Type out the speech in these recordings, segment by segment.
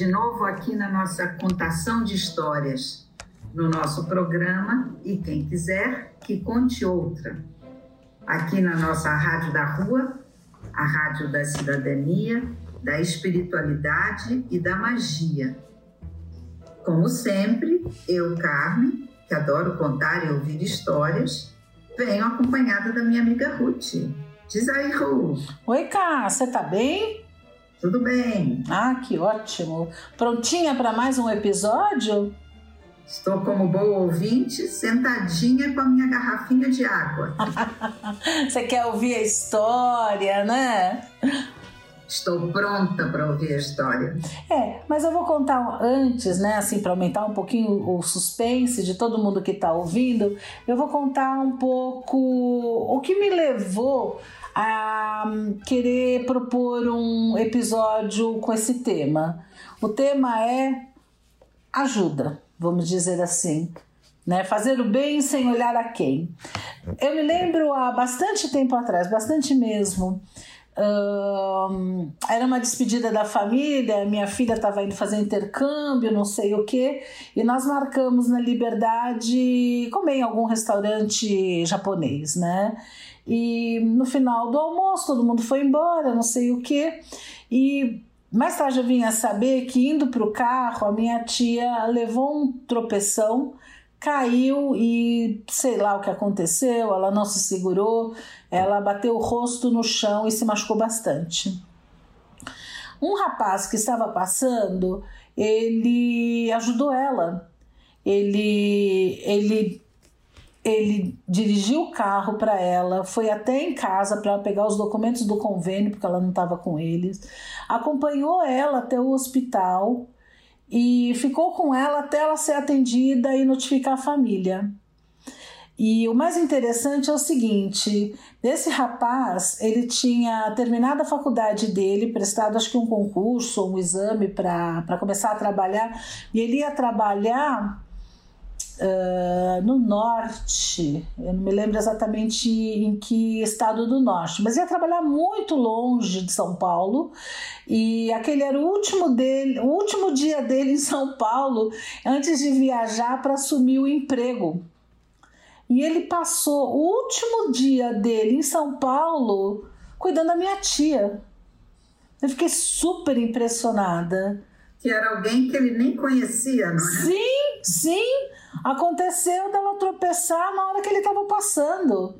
De novo aqui na nossa contação de histórias, no nosso programa E Quem Quiser Que Conte Outra. Aqui na nossa Rádio da Rua, a Rádio da Cidadania, da Espiritualidade e da Magia. Como sempre, eu, Carmen, que adoro contar e ouvir histórias, venho acompanhada da minha amiga Ruth. Diz aí, Ruth. Oi, Cá, você tá bem? Tudo bem. Ah, que ótimo. Prontinha para mais um episódio? Estou como boa ouvinte, sentadinha com a minha garrafinha de água. Você quer ouvir a história, né? Estou pronta para ouvir a história. É, mas eu vou contar antes, né, assim, para aumentar um pouquinho o suspense de todo mundo que está ouvindo, eu vou contar um pouco o que me levou a querer propor um episódio com esse tema. O tema é ajuda, vamos dizer assim. Né? Fazer o bem sem olhar a quem. Eu me lembro há bastante tempo atrás, bastante mesmo, era uma despedida da família, minha filha estava indo fazer intercâmbio, não sei o que, e nós marcamos na Liberdade comer em algum restaurante japonês, né? E no final do almoço todo mundo foi embora, não sei o que, e mais tarde eu vim a saber que indo para o carro a minha tia levou um tropeção caiu e sei lá o que aconteceu, ela não se segurou, ela bateu o rosto no chão e se machucou bastante. Um rapaz que estava passando, ele ajudou ela. Ele ele ele dirigiu o carro para ela, foi até em casa para pegar os documentos do convênio, porque ela não estava com eles, acompanhou ela até o hospital e ficou com ela até ela ser atendida e notificar a família. E o mais interessante é o seguinte: esse rapaz ele tinha terminado a faculdade dele, prestado acho que um concurso, um exame para começar a trabalhar, e ele ia trabalhar uh, no norte, eu não me lembro exatamente em que estado do norte, mas ia trabalhar muito longe de São Paulo e aquele era o último dele, o último dia dele em São Paulo antes de viajar para assumir o emprego. E ele passou o último dia dele em São Paulo cuidando da minha tia. Eu fiquei super impressionada. Que era alguém que ele nem conhecia, não é? Sim, sim. Aconteceu dela tropeçar na hora que ele estava passando,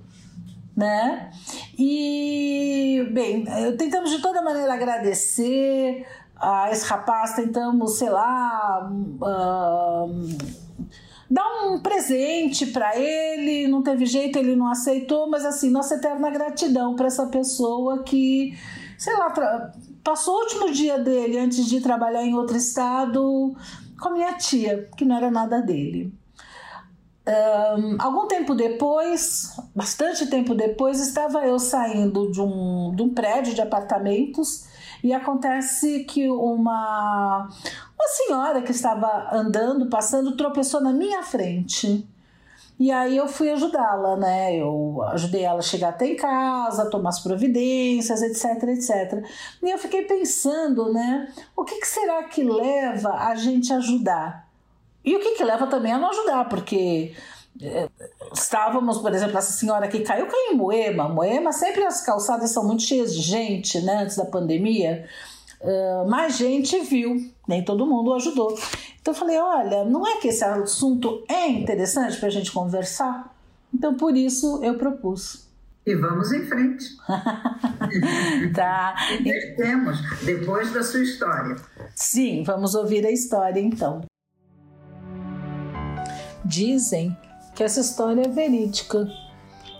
né? E, bem, tentamos de toda maneira agradecer a esse rapaz, tentamos, sei lá, dar um presente para ele, não teve jeito, ele não aceitou, mas assim, nossa eterna gratidão para essa pessoa que, sei lá, passou o último dia dele antes de trabalhar em outro estado com a minha tia, que não era nada dele. Um, algum tempo depois, bastante tempo depois, estava eu saindo de um, de um prédio de apartamentos e acontece que uma, uma senhora que estava andando, passando, tropeçou na minha frente. E aí eu fui ajudá-la, né? Eu ajudei ela a chegar até em casa, tomar as providências, etc, etc. E eu fiquei pensando, né? O que, que será que leva a gente ajudar? E o que, que leva também a não ajudar, porque é, estávamos, por exemplo, essa senhora que caiu, caiu em Moema. Moema, sempre as calçadas são muito cheias de gente, né, antes da pandemia. Uh, mais gente viu, nem todo mundo ajudou. Então eu falei: olha, não é que esse assunto é interessante para a gente conversar? Então por isso eu propus. E vamos em frente. tá. Temos, depois da sua história. Sim, vamos ouvir a história então. Dizem que essa história é verídica.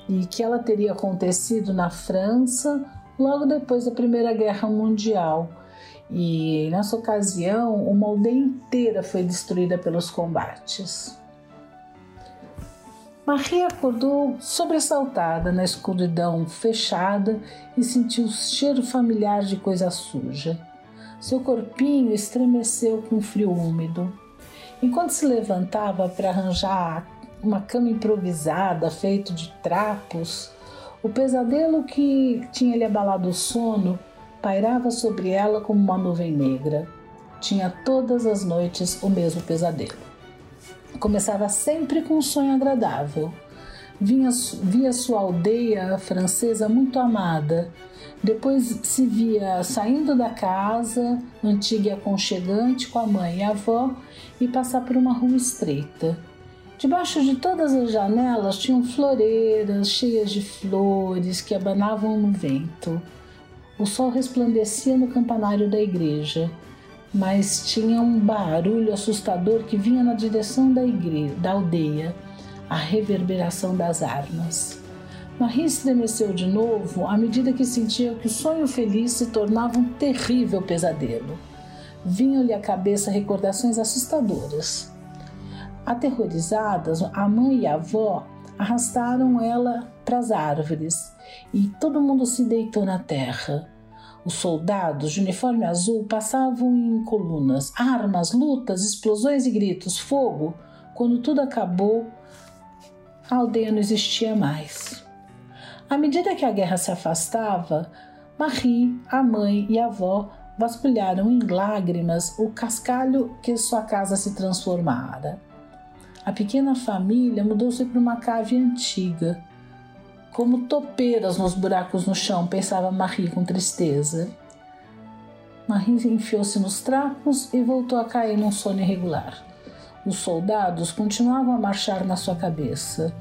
e que ela teria acontecido na França logo depois da Primeira Guerra Mundial. E nessa ocasião, uma aldeia inteira foi destruída pelos combates. Maria acordou sobressaltada na escuridão fechada e sentiu o cheiro familiar de coisa suja. Seu corpinho estremeceu com frio úmido. Enquanto se levantava para arranjar uma cama improvisada feita de trapos, o pesadelo que tinha lhe abalado o sono pairava sobre ela como uma nuvem negra. Tinha todas as noites o mesmo pesadelo. Começava sempre com um sonho agradável. Vinha, via sua aldeia francesa muito amada. Depois se via saindo da casa, antiga e aconchegante, com a mãe e a avó, e passar por uma rua estreita. Debaixo de todas as janelas tinham floreiras cheias de flores que abanavam no vento. O sol resplandecia no campanário da igreja mas tinha um barulho assustador que vinha na direção da igreja, da aldeia, a reverberação das armas. Marie estremeceu de novo à medida que sentia que o sonho feliz se tornava um terrível pesadelo. Vinham-lhe à cabeça recordações assustadoras. Aterrorizadas, a mãe e a avó arrastaram ela para as árvores e todo mundo se deitou na terra. Os soldados de uniforme azul passavam em colunas, armas, lutas, explosões e gritos, fogo. Quando tudo acabou, a aldeia não existia mais. À medida que a guerra se afastava, Marie, a mãe e a avó vasculharam em lágrimas o cascalho que sua casa se transformara. A pequena família mudou-se para uma cave antiga, como topeiras nos buracos no chão, pensava Marie com tristeza. Marie enfiou-se nos trapos e voltou a cair num sono irregular. Os soldados continuavam a marchar na sua cabeça.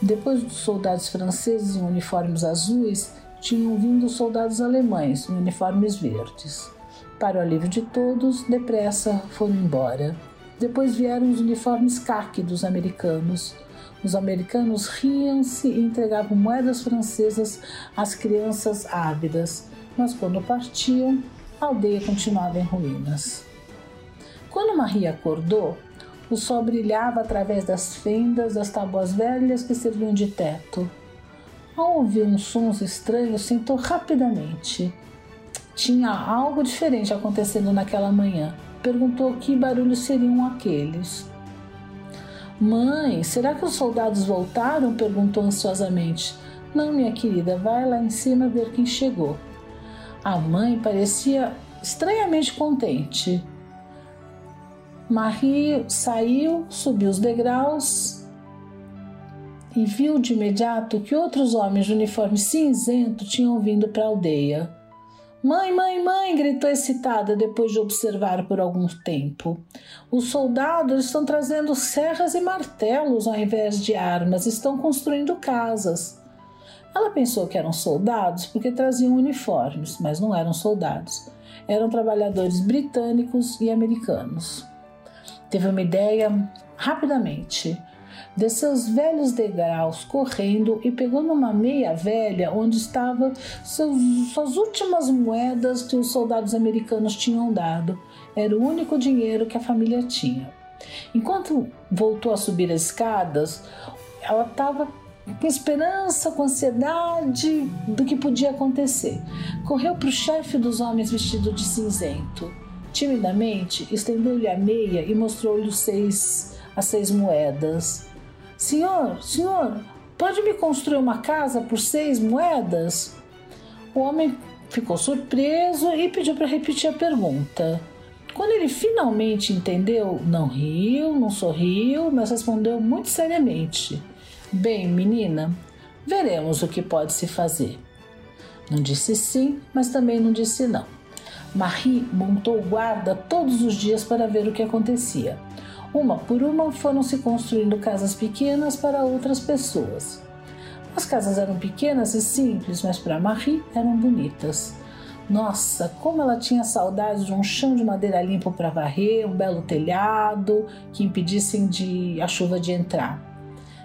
Depois dos soldados franceses em uniformes azuis, tinham vindo os soldados alemães em uniformes verdes. Para o alívio de todos, depressa foram embora. Depois vieram os uniformes caqui dos americanos os americanos riam-se e entregavam moedas francesas às crianças ávidas, mas quando partiam, a aldeia continuava em ruínas. Quando Maria acordou, o sol brilhava através das fendas das tábuas velhas que serviam de teto. Ao ouvir uns sons estranhos, sentou rapidamente. Tinha algo diferente acontecendo naquela manhã. Perguntou que barulhos seriam aqueles. Mãe, será que os soldados voltaram? perguntou ansiosamente. Não, minha querida, vai lá em cima ver quem chegou. A mãe parecia estranhamente contente. Marie saiu, subiu os degraus e viu de imediato que outros homens de uniforme cinzento tinham vindo para a aldeia. Mãe, mãe, mãe! gritou excitada depois de observar por algum tempo. Os soldados estão trazendo serras e martelos ao invés de armas, estão construindo casas. Ela pensou que eram soldados porque traziam uniformes, mas não eram soldados. Eram trabalhadores britânicos e americanos. Teve uma ideia rapidamente desceu os velhos degraus correndo e pegou numa meia velha onde estavam suas últimas moedas que os soldados americanos tinham dado. Era o único dinheiro que a família tinha. Enquanto voltou a subir as escadas, ela estava com esperança, com ansiedade do que podia acontecer. Correu para o chefe dos homens vestido de cinzento. Timidamente, estendeu-lhe a meia e mostrou-lhe as seis moedas. Senhor, senhor, pode me construir uma casa por seis moedas? O homem ficou surpreso e pediu para repetir a pergunta. Quando ele finalmente entendeu, não riu, não sorriu, mas respondeu muito seriamente: Bem, menina, veremos o que pode se fazer. Não disse sim, mas também não disse não. Marie montou guarda todos os dias para ver o que acontecia. Uma por uma foram se construindo casas pequenas para outras pessoas. As casas eram pequenas e simples, mas para Marie eram bonitas. Nossa, como ela tinha saudade de um chão de madeira limpo para varrer, um belo telhado que impedissem de a chuva de entrar.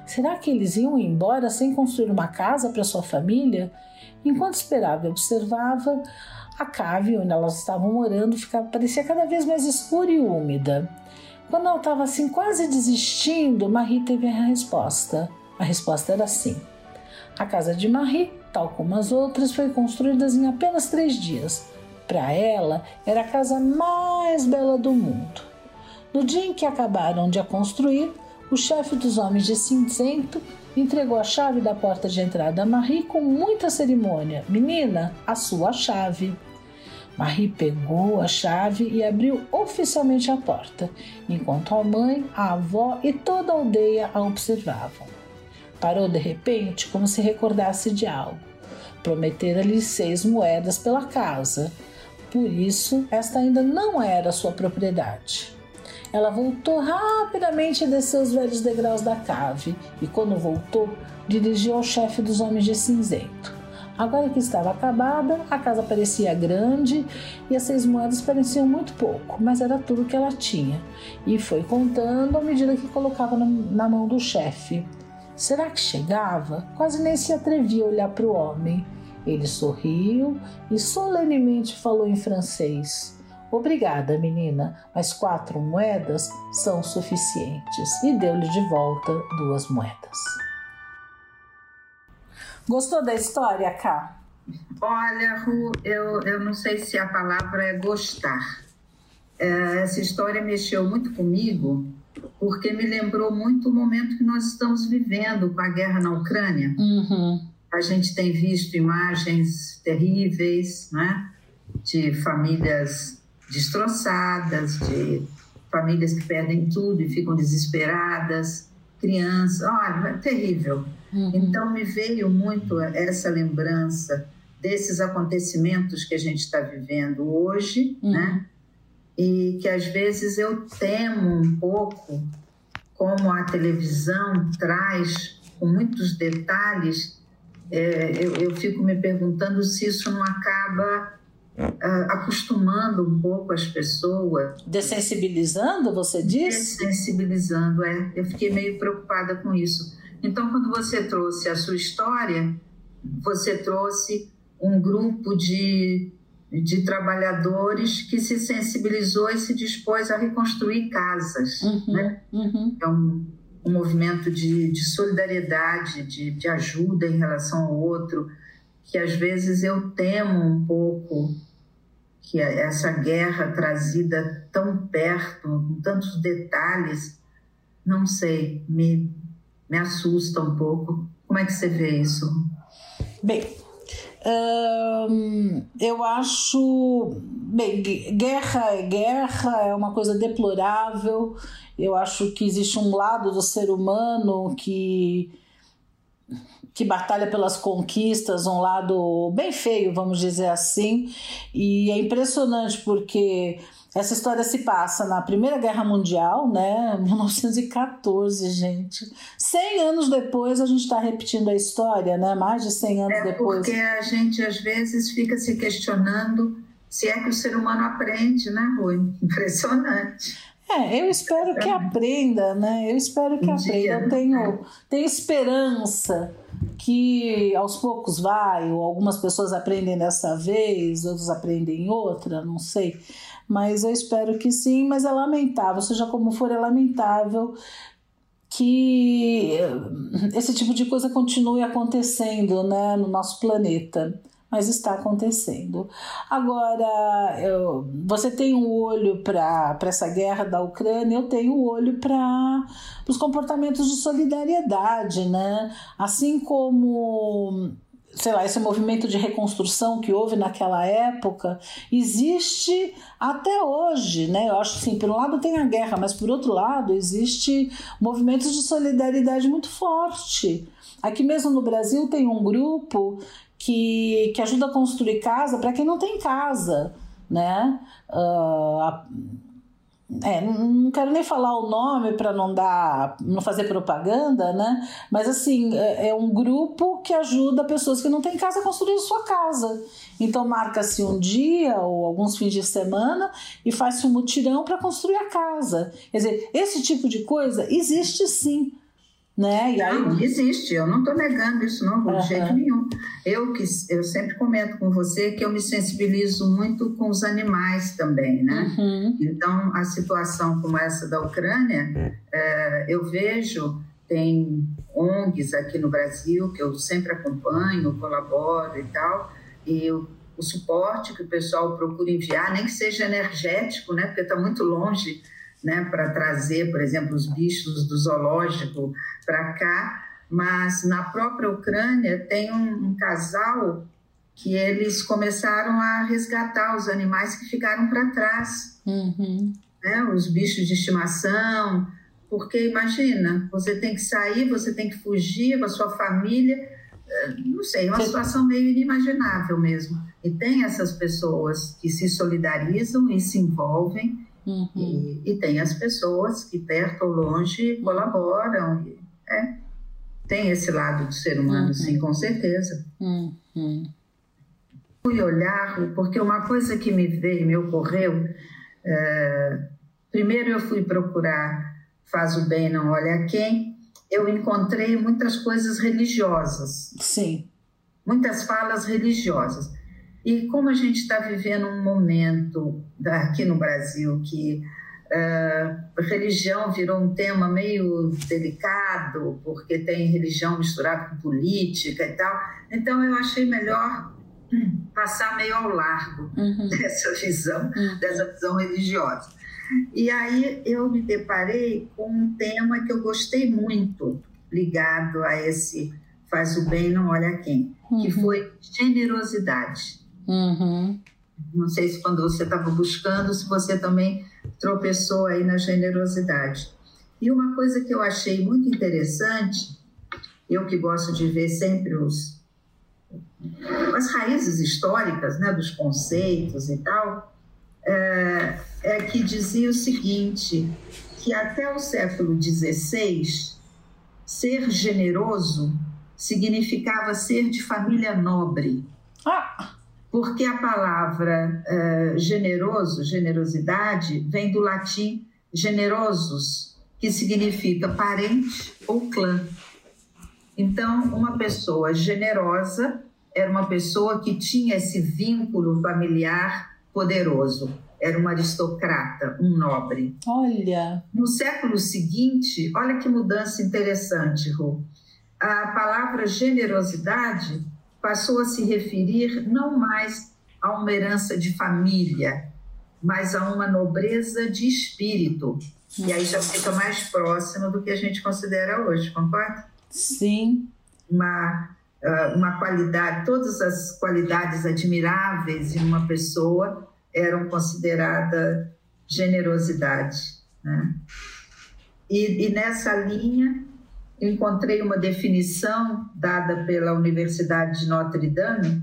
Será que eles iam embora sem construir uma casa para sua família? Enquanto esperava e observava, a cave onde elas estavam morando ficava, parecia cada vez mais escura e úmida. Quando ela estava assim quase desistindo, Marie teve a resposta. A resposta era sim. A casa de Marie, tal como as outras, foi construída em apenas três dias. Para ela, era a casa mais bela do mundo. No dia em que acabaram de a construir, o chefe dos homens de cinzento entregou a chave da porta de entrada a Marie com muita cerimônia. Menina, a sua chave. Marie pegou a chave e abriu oficialmente a porta, enquanto a mãe, a avó e toda a aldeia a observavam. Parou de repente, como se recordasse de algo. Prometera-lhe seis moedas pela casa. Por isso, esta ainda não era sua propriedade. Ela voltou rapidamente e desceu os velhos degraus da cave e, quando voltou, dirigiu ao chefe dos homens de cinzento. Agora que estava acabada, a casa parecia grande e as seis moedas pareciam muito pouco, mas era tudo que ela tinha. E foi contando à medida que colocava na mão do chefe. Será que chegava? Quase nem se atrevia a olhar para o homem. Ele sorriu e solenemente falou em francês. Obrigada, menina, mas quatro moedas são suficientes. E deu-lhe de volta duas moedas. Gostou da história, Cá? Olha, Ru, eu, eu não sei se a palavra é gostar. É, essa história mexeu muito comigo porque me lembrou muito o momento que nós estamos vivendo com a guerra na Ucrânia. Uhum. A gente tem visto imagens terríveis, né? De famílias destroçadas, de famílias que perdem tudo e ficam desesperadas, crianças, olha, é terrível. Uhum. Então me veio muito essa lembrança desses acontecimentos que a gente está vivendo hoje, uhum. né? E que às vezes eu temo um pouco como a televisão traz com muitos detalhes. É, eu, eu fico me perguntando se isso não acaba uh, acostumando um pouco as pessoas. Dessensibilizando, você diz? Dessensibilizando, é. Eu fiquei meio preocupada com isso. Então, quando você trouxe a sua história, você trouxe um grupo de, de trabalhadores que se sensibilizou e se dispôs a reconstruir casas. Uhum, né? uhum. É um, um movimento de, de solidariedade, de, de ajuda em relação ao outro que às vezes eu temo um pouco que essa guerra trazida tão perto, com tantos detalhes, não sei, me, me assusta um pouco. Como é que você vê isso? Bem, hum, eu acho. Bem, guerra é guerra, é uma coisa deplorável. Eu acho que existe um lado do ser humano que que batalha pelas conquistas, um lado bem feio, vamos dizer assim. E é impressionante porque essa história se passa na Primeira Guerra Mundial, né? 1914, gente. 100 anos depois a gente está repetindo a história, né? Mais de 100 anos é depois. Porque a gente às vezes fica se questionando se é que o ser humano aprende, né, Rui? Impressionante. É, eu espero que aprenda, né? Eu espero que um aprenda. Dia, eu tenho, né? tenho esperança que aos poucos vai, ou algumas pessoas aprendem dessa vez, outros aprendem outra, não sei. Mas eu espero que sim, mas é lamentável, seja como for, é lamentável que esse tipo de coisa continue acontecendo né, no nosso planeta mas está acontecendo. Agora, eu, você tem um olho para essa guerra da Ucrânia, eu tenho um olho para os comportamentos de solidariedade, né? Assim como sei lá, esse movimento de reconstrução que houve naquela época existe até hoje, né? Eu acho assim, por um lado tem a guerra, mas por outro lado existe movimentos de solidariedade muito forte. Aqui mesmo no Brasil tem um grupo que, que ajuda a construir casa para quem não tem casa, né? Uh, é, não quero nem falar o nome para não dar, não fazer propaganda, né? Mas assim, é, é, um grupo que ajuda pessoas que não têm casa a construir sua casa. Então marca-se um dia ou alguns fins de semana e faz-se um mutirão para construir a casa. Quer dizer, esse tipo de coisa existe sim né? E aí... Não, existe, eu não estou negando isso não, uhum. de jeito nenhum. Eu, que, eu sempre comento com você que eu me sensibilizo muito com os animais também, né? Uhum. Então, a situação como essa da Ucrânia, é, eu vejo, tem ONGs aqui no Brasil que eu sempre acompanho, colaboro e tal, e o, o suporte que o pessoal procura enviar, nem que seja energético, né? Porque está muito longe né, para trazer, por exemplo, os bichos do zoológico para cá, mas na própria Ucrânia tem um, um, casal que eles começaram a resgatar os animais que ficaram para trás, uhum. né, os bichos de estimação, porque imagina, você tem que sair, você tem que fugir com a sua família, eh, não sei, é uma situação meio inimaginável mesmo. E tem essas pessoas que se solidarizam e se envolvem Uhum. E, e, tem as pessoas que, perto ou longe, colaboram. É, tem esse lado do ser humano, uhum. sim, com certeza. Uhum. Fui olhar, porque uma coisa que me veio, me ocorreu, é, primeiro eu fui procurar Faz o Bem, Não Olha Quem, eu encontrei muitas coisas religiosas. Sim. Muitas falas religiosas. E como a gente está vivendo um momento aqui no Brasil que uh, religião virou um tema meio delicado, porque tem religião misturada com política e tal, então eu achei melhor passar meio ao largo uhum. dessa visão, uhum. dessa visão religiosa. E aí eu me deparei com um tema que eu gostei muito, ligado a esse faz o bem, não olha quem, uhum. que foi generosidade. Uhum. Não sei se quando você estava buscando, se você também tropeçou aí na generosidade. E uma coisa que eu achei muito interessante, eu que gosto de ver sempre os, as raízes históricas né, dos conceitos e tal, é, é que dizia o seguinte, que até o século XVI, ser generoso significava ser de família nobre. Ah! Porque a palavra uh, generoso, generosidade, vem do latim generosus, que significa parente ou clã. Então, uma pessoa generosa era uma pessoa que tinha esse vínculo familiar poderoso. Era uma aristocrata, um nobre. Olha. No século seguinte, olha que mudança interessante, Ru. A palavra generosidade passou a se referir não mais a uma herança de família, mas a uma nobreza de espírito. E aí já fica mais próximo do que a gente considera hoje, concorda? Sim. Uma, ah, uma qualidade, todas as qualidades admiráveis em uma pessoa eram consideradas generosidade. Né? E, e nessa linha, encontrei uma definição dada pela Universidade de Notre Dame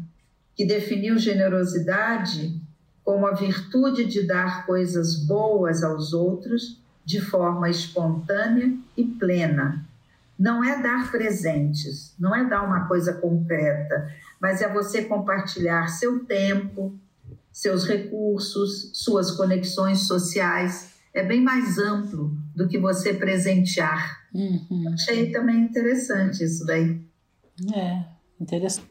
que definiu generosidade como a virtude de dar coisas boas aos outros de forma espontânea e plena. Não é dar presentes, não é dar uma coisa concreta, mas é você compartilhar seu tempo, seus recursos, suas conexões sociais. É bem mais amplo do que você presentear Uhum. Achei também interessante isso daí. É, interessante.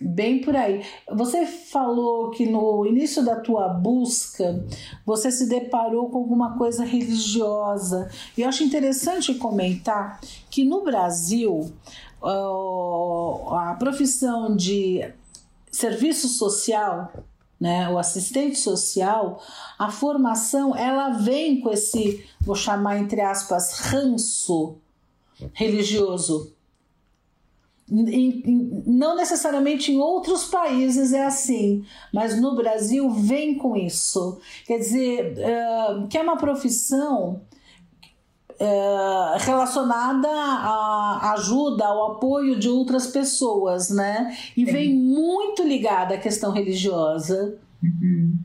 Bem por aí. Você falou que no início da tua busca você se deparou com alguma coisa religiosa. E eu acho interessante comentar que no Brasil a profissão de serviço social né, o assistente social, a formação ela vem com esse, vou chamar entre aspas, ranço religioso. Em, em, não necessariamente em outros países é assim, mas no Brasil vem com isso. Quer dizer, uh, que é uma profissão é, relacionada à ajuda, ao apoio de outras pessoas, né? E Sim. vem muito ligada à questão religiosa. Uhum.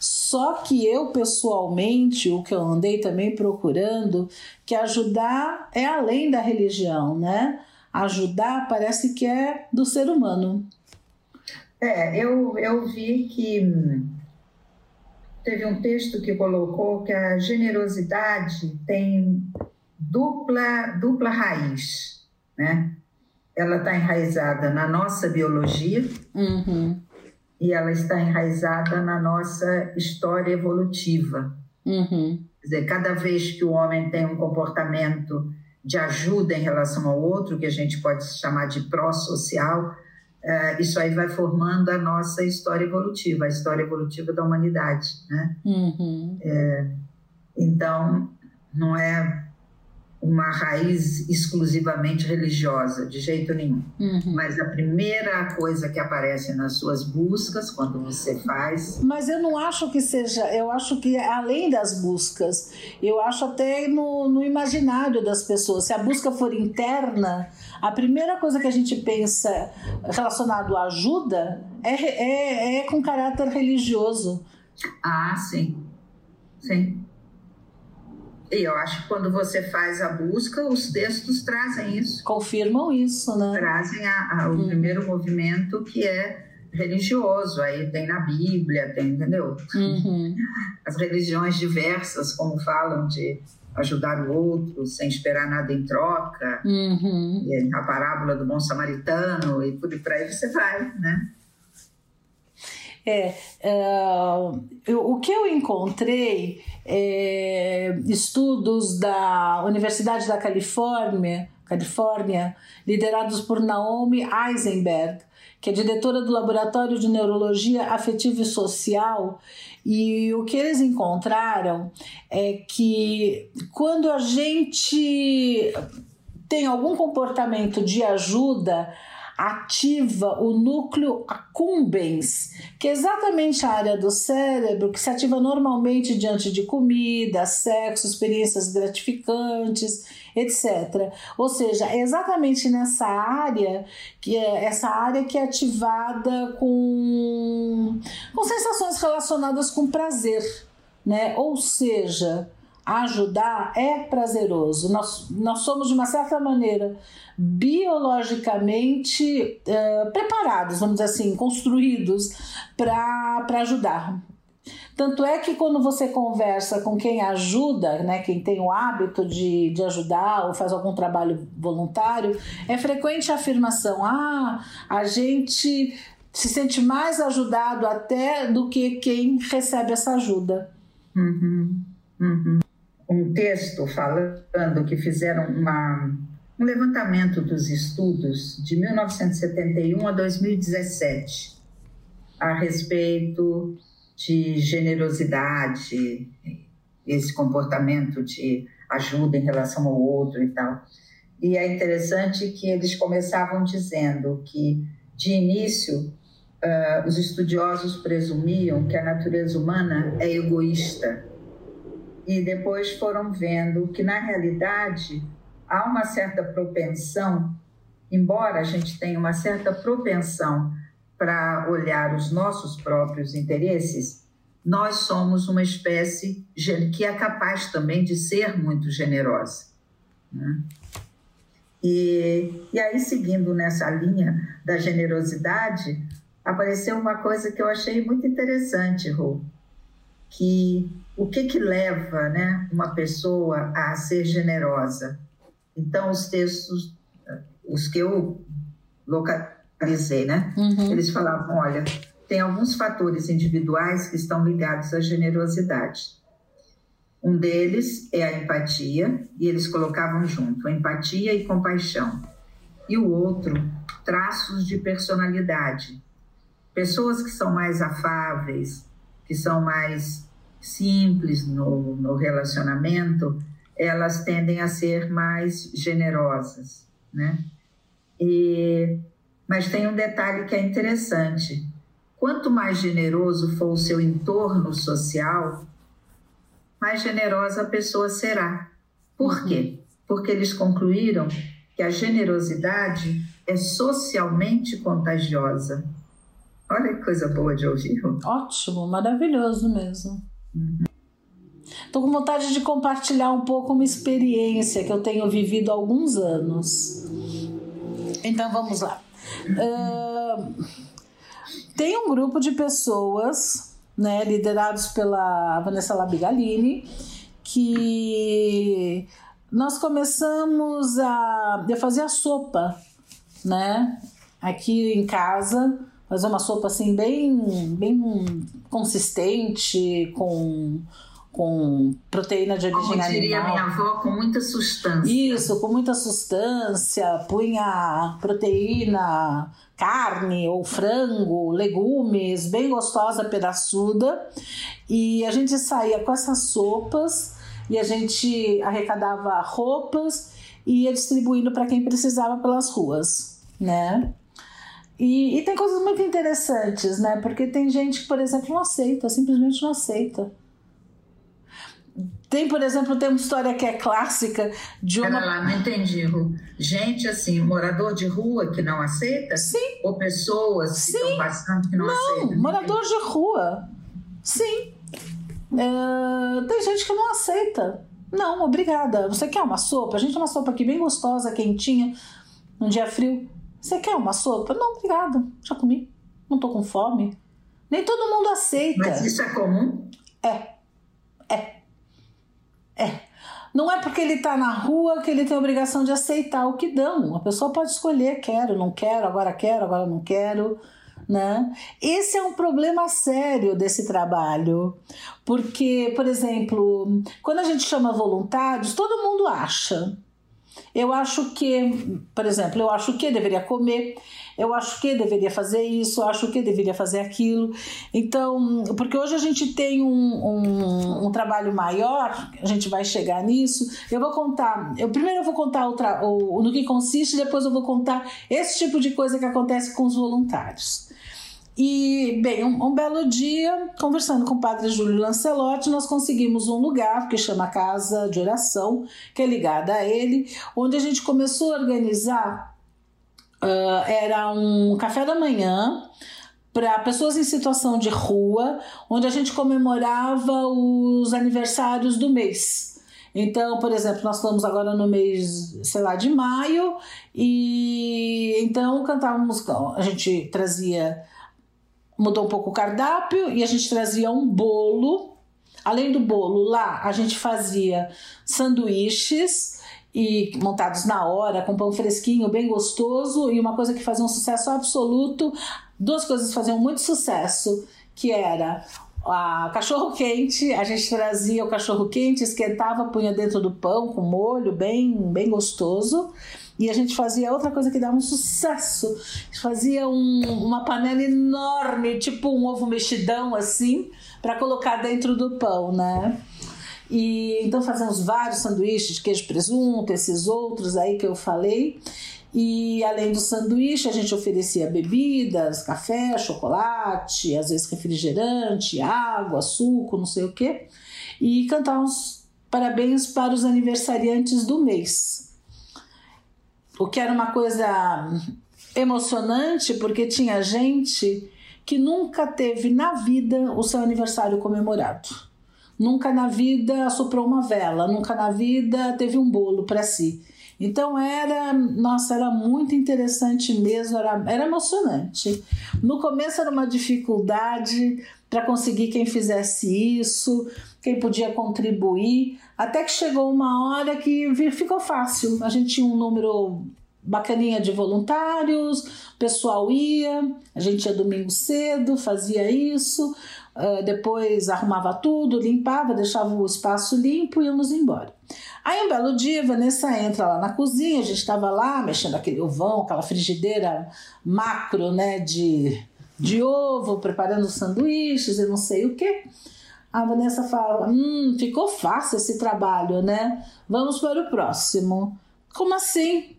Só que eu, pessoalmente, o que eu andei também procurando, que ajudar é além da religião, né? Ajudar parece que é do ser humano. É, eu, eu vi que teve um texto que colocou que a generosidade tem dupla, dupla raiz, né? Ela está enraizada na nossa biologia Uhum. e ela está enraizada na nossa história evolutiva. Uhum. Quer dizer, cada vez que o homem tem um comportamento de ajuda em relação ao outro, que a gente pode chamar de pró-social, eh, isso aí vai formando a nossa história evolutiva, a história evolutiva da humanidade, né? Uhum. Então, não é uma raiz exclusivamente religiosa, de jeito nenhum. Uhum. Mas a primeira coisa que aparece nas suas buscas, quando você faz, Mas eu não acho que seja, eu acho que além das buscas, eu acho até no, no imaginário das pessoas. Se a busca for interna, a primeira coisa que a gente pensa relacionado à ajuda é, é, é com caráter religioso. ah, sim, sim. E eu acho que quando você faz a busca, os textos trazem isso, Confirmam isso, né? trazem a- a- o Hum. primeiro movimento que é religioso. Aí tem na Bíblia, tem, entendeu? Uhum. as religiões diversas, como falam de ajudar o outro sem esperar nada em troca, Uhum. a parábola do bom samaritano, e por aí por aí você vai, né? É, é, eu- o que eu encontrei é, estudos da Universidade da Califórnia, Califórnia, liderados por Naomi Eisenberg, que é diretora do Laboratório de Neurologia Afetiva e Social, e o que eles encontraram é que quando a gente tem algum comportamento de ajuda, ativa o núcleo accumbens, que é exatamente a área do cérebro que se ativa normalmente diante de comida, sexo, experiências gratificantes, etc. Ou seja, é exatamente nessa área que é essa área que é ativada com, com sensações relacionadas com prazer, né? Ou seja, ajudar é prazeroso. Nós, nós somos, de uma certa maneira, biologicamente eh, preparados, vamos dizer assim, construídos para ajudar. Tanto é que quando você conversa com quem ajuda, né, quem tem o hábito de, de ajudar ou faz algum trabalho voluntário, é frequente a afirmação: ah, a gente se sente mais ajudado até do que quem recebe essa ajuda. Uhum, uhum. Um texto falando que fizeram uma, um levantamento dos estudos de 1971 a 2017 a respeito de generosidade, esse comportamento de ajuda em relação ao outro e tal. E é interessante que eles começavam dizendo que, de início, uh, os estudiosos presumiam que a natureza humana é egoísta. E depois foram vendo que, na realidade, há uma certa propensão, embora a gente tenha uma certa propensão para olhar os nossos próprios interesses, nós somos uma espécie que é capaz também de ser muito generosa. Né? E, e aí, seguindo nessa linha da generosidade, apareceu uma coisa que eu achei muito interessante, Rô, que o que que leva né, uma pessoa a ser generosa? Então, os textos, os que eu localizei, né? Uhum. Eles falavam, olha, tem alguns fatores individuais que estão ligados à generosidade. Um deles é a empatia, e eles colocavam junto empatia e compaixão. E o outro, traços de personalidade. Pessoas que são mais afáveis, que são mais simples no, no relacionamento, elas tendem a ser mais generosas, né? E, mas tem um detalhe que é interessante. Quanto mais generoso for o seu entorno social, mais generosa a pessoa será. Por uhum. quê? Porque eles concluíram que a generosidade é socialmente contagiosa. Olha que coisa boa de ouvir. Ótimo, maravilhoso mesmo. Estou uhum. com vontade de compartilhar um pouco uma experiência que eu tenho vivido há alguns anos. Então vamos lá. Tem um grupo de pessoas, né, liderados pela Vanessa Labigalini, que nós começamos a. Eu fazia sopa, né? Aqui em casa, fazer uma sopa assim, bem, bem consistente, com com proteína de origem Como animal. diria minha avó, com muita sustância. Isso, com muita sustância, punha proteína, carne ou frango, legumes, bem gostosa, pedaçuda. E a gente saía com essas sopas e a gente arrecadava roupas e ia distribuindo para quem precisava pelas ruas, né? E, e tem coisas muito interessantes, né? Porque tem gente que, por exemplo, não aceita, simplesmente não aceita. Tem, por exemplo, tem uma história que é clássica de uma. Pera lá, não entendi, Ru. Gente, assim, morador de rua que não aceita? Sim. Ou pessoas que Sim. estão passando que não, Não, aceitam? morador de rua. Sim. É, tem gente que não aceita. Não, obrigada. Você quer uma sopa? A gente tem uma sopa aqui bem gostosa, quentinha, num dia frio. Você quer uma sopa? Não, obrigada. Já comi. Não tô com fome. Nem todo mundo aceita. Mas isso é comum? É. É. Não é porque ele tá na rua que ele tem a obrigação de aceitar o que dão. A pessoa pode escolher, quero, não quero, agora quero, agora não quero, né? Esse é um problema sério desse trabalho. Porque, por exemplo, quando a gente chama voluntários, todo mundo acha. Eu acho que, por exemplo, eu acho que deveria comer, eu acho que deveria fazer isso, eu acho que deveria fazer aquilo. Então, porque hoje a gente tem um, um, um trabalho maior, a gente vai chegar nisso. Eu vou contar, eu primeiro eu vou contar o, tra- o, no que consiste, depois eu vou contar esse tipo de coisa que acontece com os voluntários. E, bem, um, um belo dia, conversando com o padre Júlio Lancelotti, nós conseguimos um lugar que chama Casa de Oração, que é ligada a ele, onde a gente começou a organizar. ah, era um café da manhã para pessoas em situação de rua, onde a gente comemorava os aniversários do mês. Então, por exemplo, nós estamos agora no mês, sei lá, de maio, e então cantávamos, a gente trazia mudou um pouco o cardápio e a gente trazia um bolo. Além do bolo, lá a gente fazia sanduíches e montados na hora, com pão fresquinho, bem gostoso, e uma coisa que fazia um sucesso absoluto, duas coisas faziam muito sucesso, que era a cachorro quente, a gente trazia o cachorro quente, esquentava, punha dentro do pão com molho, bem, bem gostoso. E a gente fazia outra coisa que dava um sucesso. Fazia um, uma panela enorme, tipo um ovo mexidão assim, para colocar dentro do pão, né? E então fazíamos vários sanduíches de queijo presunto, esses outros aí que eu falei. E além do sanduíche, a gente oferecia bebidas, café, chocolate, às vezes refrigerante, água, suco, não sei o quê. E cantávamos parabéns para os aniversariantes do mês. O que era uma coisa emocionante, porque tinha gente que nunca teve na vida o seu aniversário comemorado. Nunca na vida soprou uma vela, nunca na vida teve um bolo para si. Então era, nossa, era muito interessante mesmo, era, era emocionante. No começo era uma dificuldade para conseguir quem fizesse isso, quem podia contribuir, até que chegou uma hora que ficou fácil. A gente tinha um número bacaninha de voluntários, o pessoal ia, a gente ia domingo cedo, fazia isso, uh, depois arrumava tudo, limpava, deixava o espaço limpo e íamos embora. Aí um belo dia, Vanessa entra lá na cozinha, a gente estava lá mexendo aquele ovão, aquela frigideira macro, né, de, de ovo, preparando sanduíches e não sei o que. A Vanessa fala: Hum, ficou fácil esse trabalho, né? Vamos para o próximo. Como assim?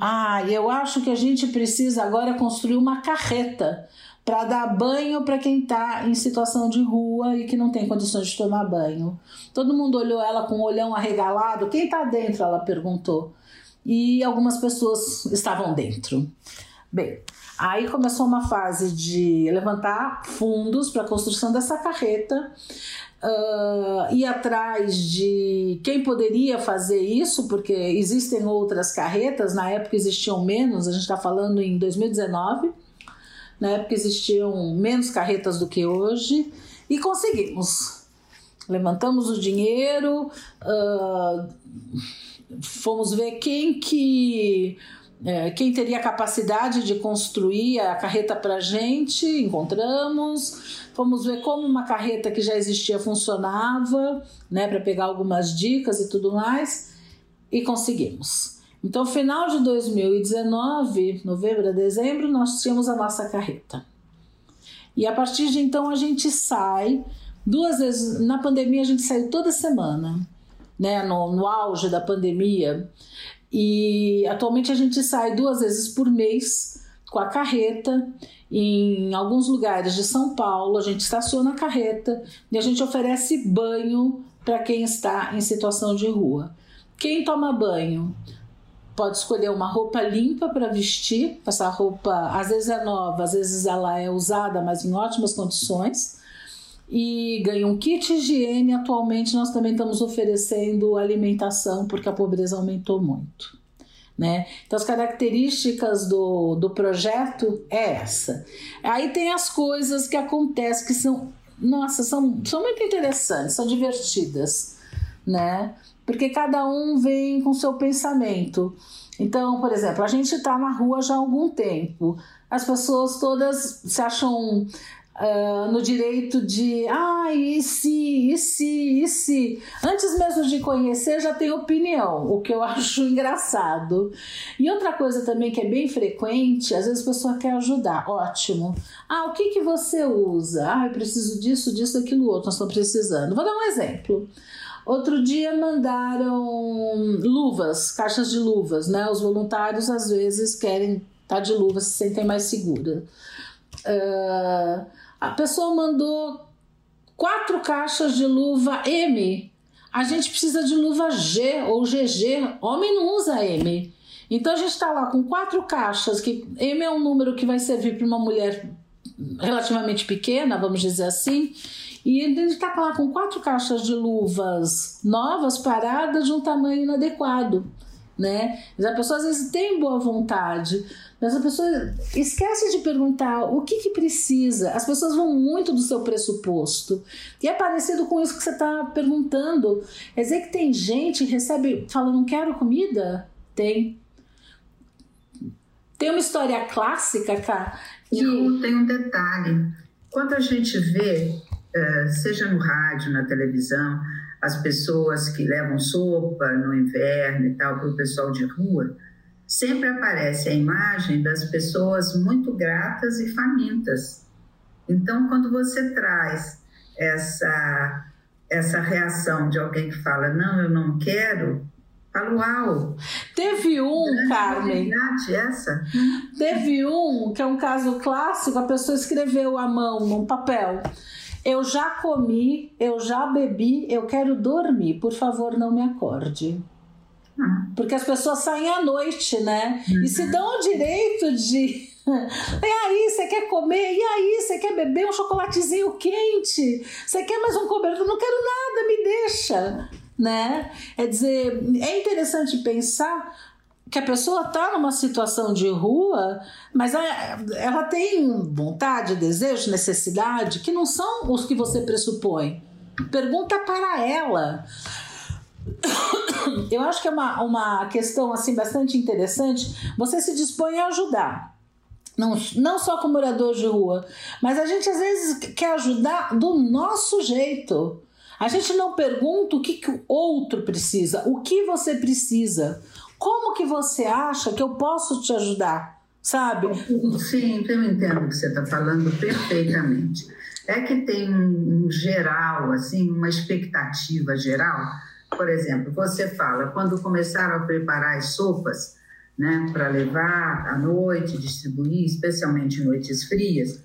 Ah, eu acho que a gente precisa agora construir uma carreta para dar banho para quem está em situação de rua e que não tem condições de tomar banho. Todo mundo olhou ela com o olhão arregalado. Quem está dentro? Ela perguntou. E algumas pessoas estavam dentro. Bem, aí começou uma fase de levantar fundos para a construção dessa carreta. Uh, ir atrás de quem poderia fazer isso, porque existem outras carretas, na época existiam menos, a gente está falando em 2019, na época existiam menos carretas do que hoje, e conseguimos. Levantamos o dinheiro, uh, fomos ver quem que é, quem teria capacidade de construir a carreta para a gente, encontramos. Fomos ver como uma carreta que já existia funcionava, né, para pegar algumas dicas e tudo mais, e conseguimos. Então, final de 2019, novembro a dezembro, nós tínhamos a nossa carreta. E a partir de então a gente sai duas vezes. Na pandemia a gente saiu toda semana, né? No, no auge da pandemia. E atualmente a gente sai duas vezes por mês com a carreta. Em alguns lugares de São Paulo, a gente estaciona a carreta e a gente oferece banho para quem está em situação de rua. Quem toma banho pode escolher uma roupa limpa para vestir, essa roupa às vezes é nova, às vezes ela é usada, mas em ótimas condições e ganha um kit higiene. Atualmente nós também estamos oferecendo alimentação porque a pobreza aumentou muito. Né? Então as características do, do projeto é essa. Aí tem as coisas que acontecem que são, nossa, são, são muito interessantes, são divertidas, né? Porque cada um vem com seu pensamento. Então, por exemplo, a gente está na rua já há algum tempo. As pessoas todas se acham uh, no direito de ah, e se, e se, e se. Antes mesmo de conhecer, já tem opinião, o que eu acho engraçado. E outra coisa também que é bem frequente, às vezes a pessoa quer ajudar, ótimo. Ah, o que, que você usa? Ah, eu preciso disso, disso, aquilo outro, nós estamos precisando. Vou dar um exemplo. Outro dia mandaram luvas, caixas de luvas, né? Os voluntários às vezes querem estar tá de luva, se sentem mais segura. Uh, a pessoa mandou quatro caixas de luva M. A gente precisa de luva G ou GG. Homem não usa M. Então a gente está lá com quatro caixas, que M é um número que vai servir para uma mulher relativamente pequena, vamos dizer assim. E ele está lá com quatro caixas de luvas novas paradas de um tamanho inadequado né? A pessoa às vezes tem boa vontade, mas a pessoa esquece de perguntar o que, que precisa. As pessoas vão muito do seu pressuposto. E é parecido com isso que você está perguntando. Quer dizer que tem gente que recebe, fala, não quero comida? Tem. Tem uma história clássica, cá. Que... tem um detalhe. Quando a gente vê, eh, seja no rádio, na televisão, as pessoas que levam sopa no inverno e tal para o pessoal de rua, sempre aparece a imagem das pessoas muito gratas e famintas. Então, quando você traz essa essa reação de alguém que fala não, eu não quero, fala uau. Teve um, Carmen. Essa. Teve um que é um caso clássico, a pessoa escreveu à mão num papel. Eu já comi, eu já bebi, eu quero dormir. Por favor, não me acorde. Porque as pessoas saem à noite, né? E se dão o direito de. E aí, você quer comer? E aí, você quer beber um chocolatezinho quente? Você quer mais um cobertor? Não quero nada, me deixa. Né? É dizer, é interessante pensar que a pessoa está numa situação de rua, mas ela tem vontade, desejo, necessidade, que não são os que você pressupõe. Pergunta para ela. Eu acho que é uma, uma questão assim bastante interessante. Você se dispõe a ajudar. Não, não só como morador de rua, mas a gente às vezes quer ajudar do nosso jeito. A gente não pergunta o que, que o outro precisa, o que você precisa. Como que você acha que eu posso te ajudar? Sabe? Sim, eu entendo o que você está falando perfeitamente. É que tem um, um geral, assim, uma expectativa geral. Por exemplo, você fala, quando começaram a preparar as sopas, né, para levar à noite, distribuir, especialmente em noites frias,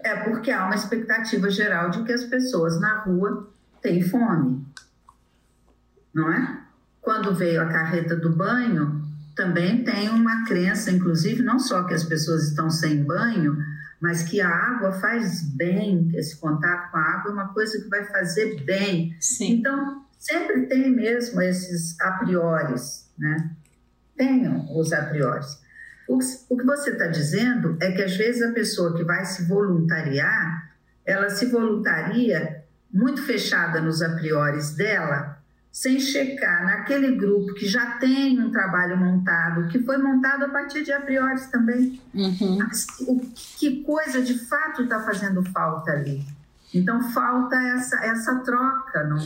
é porque há uma expectativa geral de que as pessoas na rua têm fome, não é? Quando veio a carreta do banho, também tem uma crença, inclusive, não só que as pessoas estão sem banho, mas que a água faz bem, esse contato com a água é uma coisa que vai fazer bem. Sim. Então, sempre tem mesmo esses a priori, né? Tenham os a priori. O, o que você está dizendo é que às vezes a pessoa que vai se voluntariar, ela se voluntaria muito fechada nos a priori dela, sem checar naquele grupo que já tem um trabalho montado, que foi montado a partir de a priori também. Uhum. O, que coisa de fato está fazendo falta ali? Então falta essa, essa troca, não?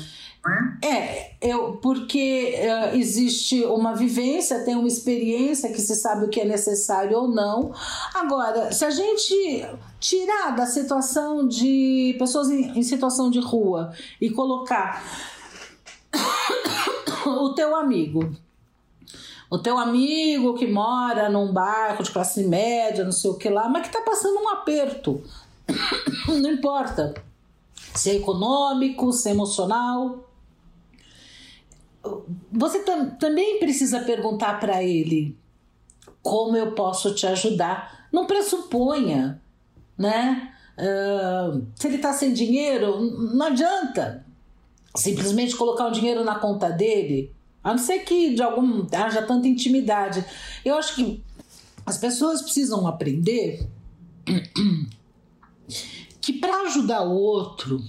É? é, eu, porque uh, existe uma vivência, tem uma experiência que se sabe o que é necessário ou não. Agora, se a gente tirar da situação de pessoas em, em situação de rua e colocar o teu amigo. O teu amigo que mora num bairro de classe média, não sei o que lá, mas que tá passando um aperto. Não importa se é econômico, se é emocional. Você tam também precisa perguntar para ele como eu posso te ajudar. Não pressuponha, né? Uh, se ele está sem dinheiro, não adianta simplesmente colocar o dinheiro na conta dele, a não ser que de algum haja tanta intimidade. Eu acho que as pessoas precisam aprender para ajudar o outro,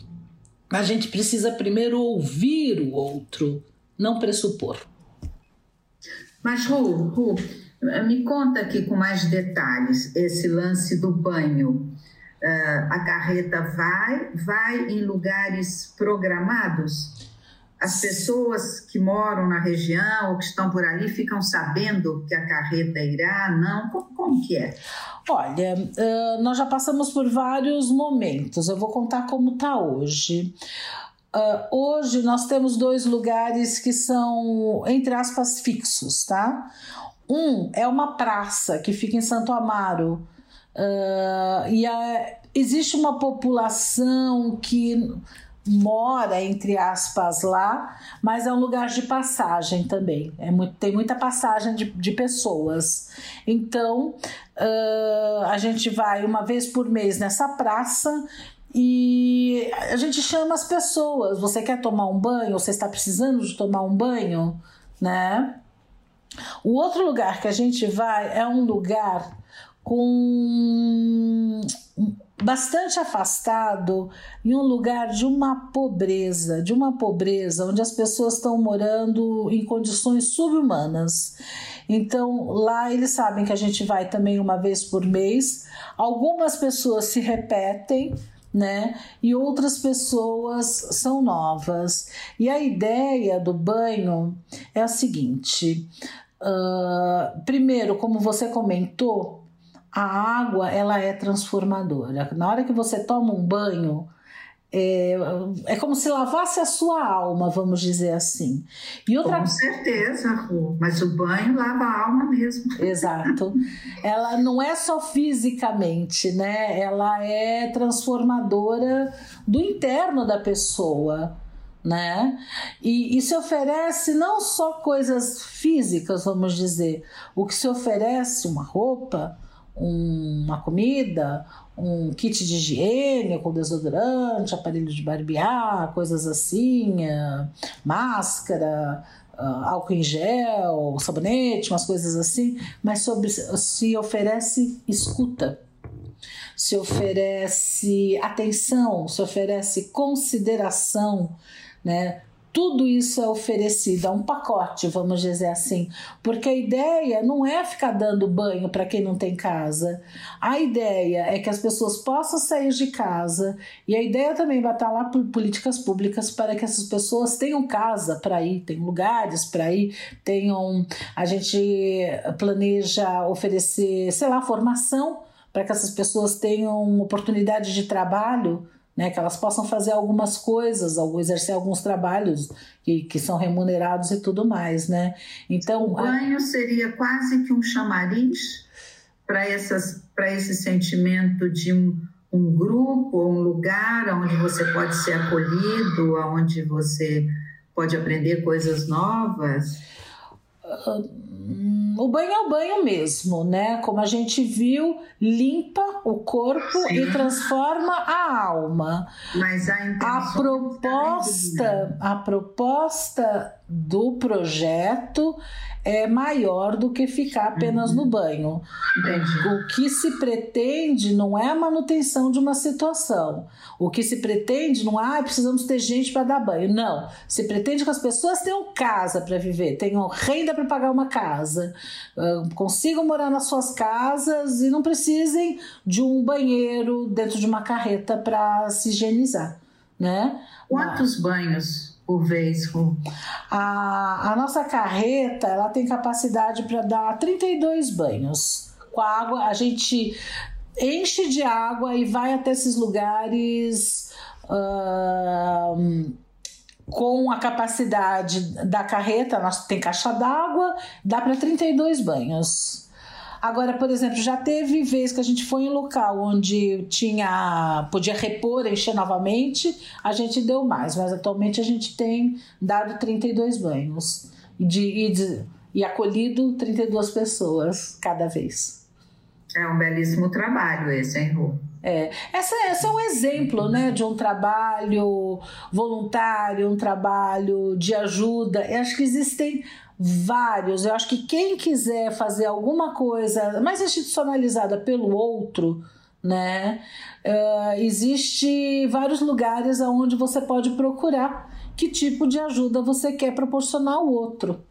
a gente precisa primeiro ouvir o outro, não pressupor. Mas, Ru, Ru, me conta aqui com mais detalhes esse lance do banho. Uh, a carreta vai, vai em lugares programados? As pessoas que moram na região ou que estão por ali ficam sabendo que a carreta irá? Não? Como, como que é? Olha, uh, nós já passamos por vários momentos. Eu vou contar como está hoje. Uh, hoje nós temos dois lugares que são, entre aspas, fixos, tá? Um é uma praça que fica em Santo Amaro, Uh, e a, existe uma população que mora, entre aspas, lá, mas é um lugar de passagem também. É muito, tem muita passagem de, de pessoas. Então, uh, a gente vai uma vez por mês nessa praça e a gente chama as pessoas. Você quer tomar um banho? Você está precisando de tomar um banho? Né? O outro lugar que a gente vai é um lugar com bastante afastado em um lugar de uma pobreza, de uma pobreza onde as pessoas estão morando em condições subhumanas. Então, lá eles sabem que a gente vai também uma vez por mês. Algumas pessoas se repetem, né? E outras pessoas são novas. E a ideia do banho é a seguinte: uh, primeiro, como você comentou, a água ela é transformadora. Na hora que você toma um banho, é, é como se lavasse a sua alma, vamos dizer assim. E outra... Com certeza, Ru, mas o banho lava a alma mesmo. Exato. Ela não é só fisicamente, né? Ela é transformadora do interno da pessoa. Né? E, e se oferece não só coisas físicas, vamos dizer, o que se oferece, uma roupa, uma comida, um kit de higiene com desodorante, aparelho de barbear, coisas assim, uh, máscara, uh, álcool em gel, sabonete, umas coisas assim, mas sobre, se oferece escuta, se oferece atenção, se oferece consideração, né? Tudo isso é oferecido, é um pacote, vamos dizer assim, porque a ideia não é ficar dando banho para quem não tem casa. A ideia é que as pessoas possam sair de casa e a ideia também vai estar lá por políticas públicas para que essas pessoas tenham casa para ir, tenham lugares para ir, tenham. A gente planeja oferecer, sei lá, formação para que essas pessoas tenham oportunidade de trabalho né, que elas possam fazer algumas coisas, exercer alguns trabalhos que, que são remunerados e tudo mais, né? Então o banho a... seria quase que um chamariz para essas para esse sentimento de um, um grupo, um lugar onde você pode ser acolhido, onde você pode aprender coisas novas. Uh o banho é o banho mesmo, né? Como a gente viu, limpa o corpo Sim. e transforma a alma. Mas a, a proposta, a proposta do projeto é maior do que ficar apenas uhum. no banho. Entendi. O que se pretende não é a manutenção de uma situação. O que se pretende não é ah, precisamos ter gente para dar banho. Não. Se pretende que as pessoas tenham casa para viver, tenham renda para pagar uma casa, consigam morar nas suas casas e não precisem de um banheiro dentro de uma carreta para se higienizar. Né? Quantos Mas... banhos por vez? A, a nossa carreta ela tem capacidade para dar 32 banhos. Com a água, a gente enche de água e vai até esses lugares uh, com a capacidade da carreta. Nós tem caixa d'água, dá para 32 banhos. Agora, por exemplo, já teve vez que a gente foi em um local onde tinha podia repor, encher novamente, a gente deu mais, mas atualmente a gente tem dado 32 banhos de, e, de, e acolhido 32 pessoas cada vez. É um belíssimo trabalho esse, hein, Rô? É, essa, essa é um exemplo né, de um trabalho voluntário, um trabalho de ajuda. Eu acho que existem vários. Eu acho que quem quiser fazer alguma coisa mais institucionalizada pelo outro, né? Uh, existe vários lugares onde você pode procurar que tipo de ajuda você quer proporcionar ao outro.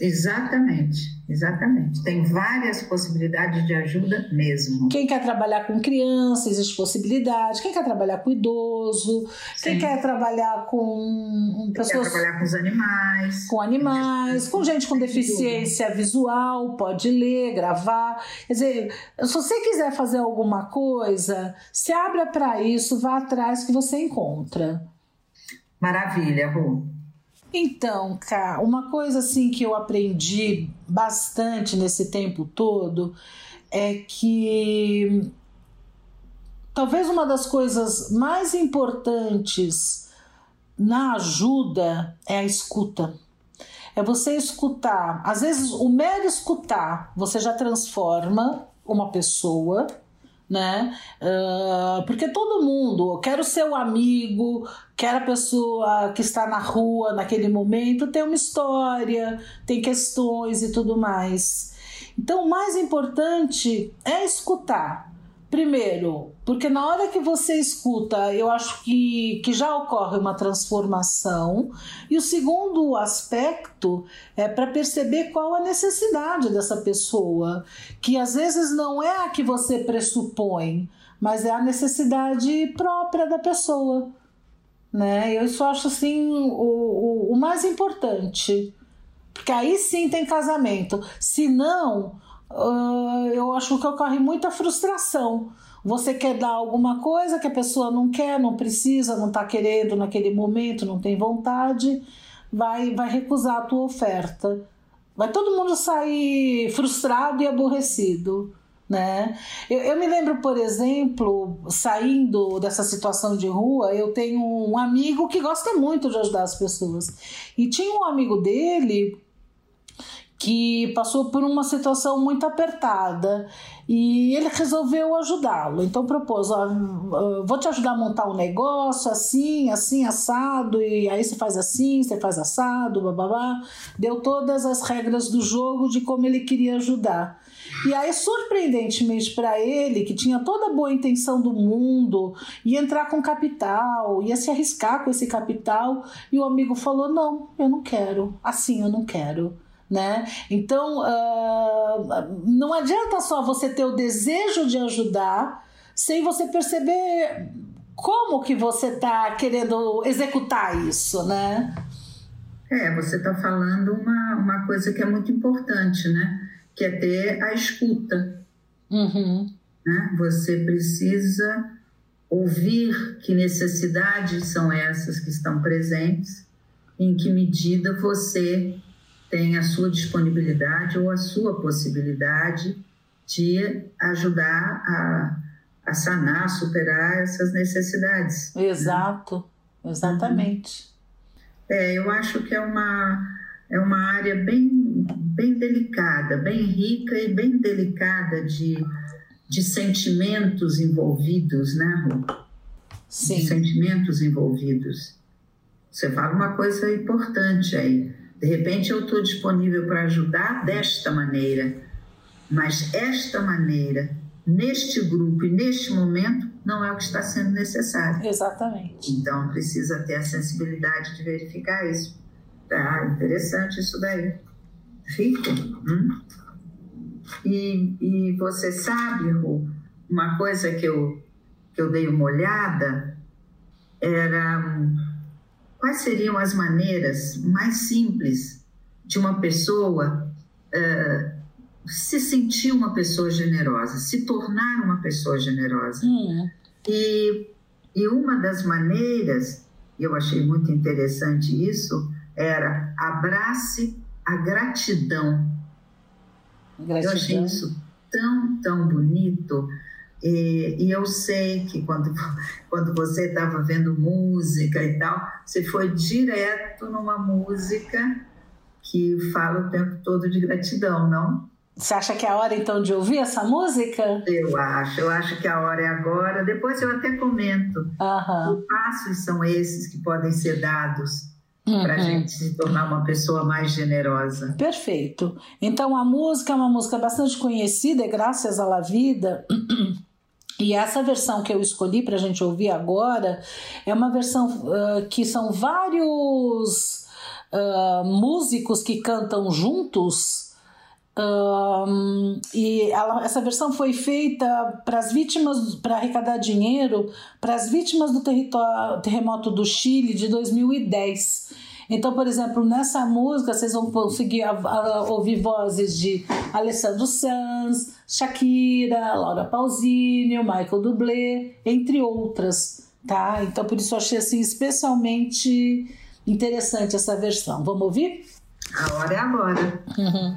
Exatamente, exatamente. Tem várias possibilidades de ajuda mesmo. Quem quer trabalhar com criança, existe possibilidade. Quem quer trabalhar com idoso, Sim. quem quer trabalhar com pessoas. Quer trabalhar com os animais. Com animais, com gente com deficiência visual, pode ler, gravar. Quer dizer, se você quiser fazer alguma coisa, se abra para isso, vá atrás que você encontra. Maravilha, Ru. Então, cá, uma coisa assim que eu aprendi bastante nesse tempo todo é que talvez uma das coisas mais importantes na ajuda é a escuta. É você escutar. Às vezes, o mero escutar, você já transforma uma pessoa né? Uh, porque todo mundo, quero ser o amigo, quero a pessoa que está na rua naquele momento, tem uma história, tem questões e tudo mais. Então, o mais importante é escutar. Primeiro, porque na hora que você escuta, eu acho que, que já ocorre uma transformação. E o segundo aspecto é para perceber qual a necessidade dessa pessoa, que às vezes não é a que você pressupõe, mas é a necessidade própria da pessoa. Né? Eu isso acho assim o, o, o mais importante. Porque aí sim tem casamento. Se não, uh, eu acho que ocorre muita frustração. Você quer dar alguma coisa que a pessoa não quer, não precisa, não está querendo naquele momento, não tem vontade, vai, vai recusar a tua oferta. Vai todo mundo sair frustrado e aborrecido. Né? Eu, eu me lembro, por exemplo, saindo dessa situação de rua, eu tenho um amigo que gosta muito de ajudar as pessoas. E tinha um amigo dele que passou por uma situação muito apertada e ele resolveu ajudá-lo. Então propôs: ó, vou te ajudar a montar um negócio assim, assim, assado, e aí você faz assim, você faz assado, babá. Deu todas as regras do jogo de como ele queria ajudar. E aí, surpreendentemente para ele, que tinha toda a boa intenção do mundo, ia entrar com capital, ia se arriscar com esse capital, e o amigo falou: Não, eu não quero, assim eu não quero né? Então uh, não adianta só você ter o desejo de ajudar sem você perceber como que você está querendo executar isso, né? É, você está falando uma, uma coisa que é muito importante, né? Que é ter a escuta. Uhum. Né? Você precisa ouvir que necessidades são essas que estão presentes, em que medida você tem a sua disponibilidade ou a sua possibilidade de ajudar a, a sanar, superar essas necessidades. Exato, né? exatamente. É, eu acho que é uma, é uma área bem, bem delicada, bem rica e bem delicada de, de sentimentos envolvidos, né, Ru? Sim. De sentimentos envolvidos. Você fala uma coisa importante aí De repente eu estou disponível para ajudar desta maneira, mas esta maneira, neste grupo e neste momento, não é o que está sendo necessário. Exatamente. Então precisa ter a sensibilidade de verificar isso. Tá interessante isso daí. Rico. Hum? E, e você sabe, Ru, uma coisa que eu, que eu dei uma olhada era hum, quais seriam as maneiras mais simples de uma pessoa uh, se sentir uma pessoa generosa, se tornar uma pessoa generosa. Hum. E, e uma das maneiras, e eu achei muito interessante isso, era abrace a gratidão. Gratidão. Eu achei isso tão, tão bonito. E, e, eu sei que quando, quando você estava vendo música e tal, você foi direto numa música que fala o tempo todo de gratidão, não? Você acha que é a hora então de ouvir essa música? Eu acho, eu acho que a hora é agora. Depois eu até comento. Uhum. Que passos são esses que podem ser dados uhum. para a gente se tornar uma pessoa mais generosa. Perfeito. Então a música é uma música bastante conhecida, é Graças à La Vida. E essa versão que eu escolhi para a gente ouvir agora é uma versão uh, que são vários uh, músicos que cantam juntos um, e ela, essa versão foi feita para as vítimas, para arrecadar dinheiro para as vítimas do terremoto do Chile de 2010. Então, por exemplo, nessa música vocês vão conseguir ouvir vozes de Alessandro Sanz, Shakira, Laura Pausini, Michael Dublé, entre outras, tá? Então, por isso eu achei assim especialmente interessante essa versão. Vamos ouvir? A hora é agora. Uhum.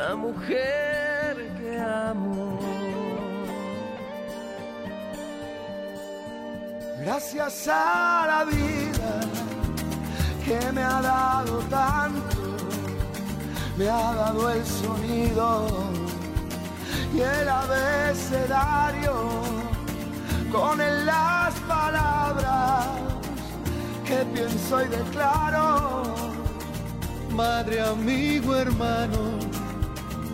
la mujer que amo. Gracias a la vida que me ha dado tanto, me ha dado el sonido y el abecedario con él las palabras que pienso y declaro. Madre, amigo, hermano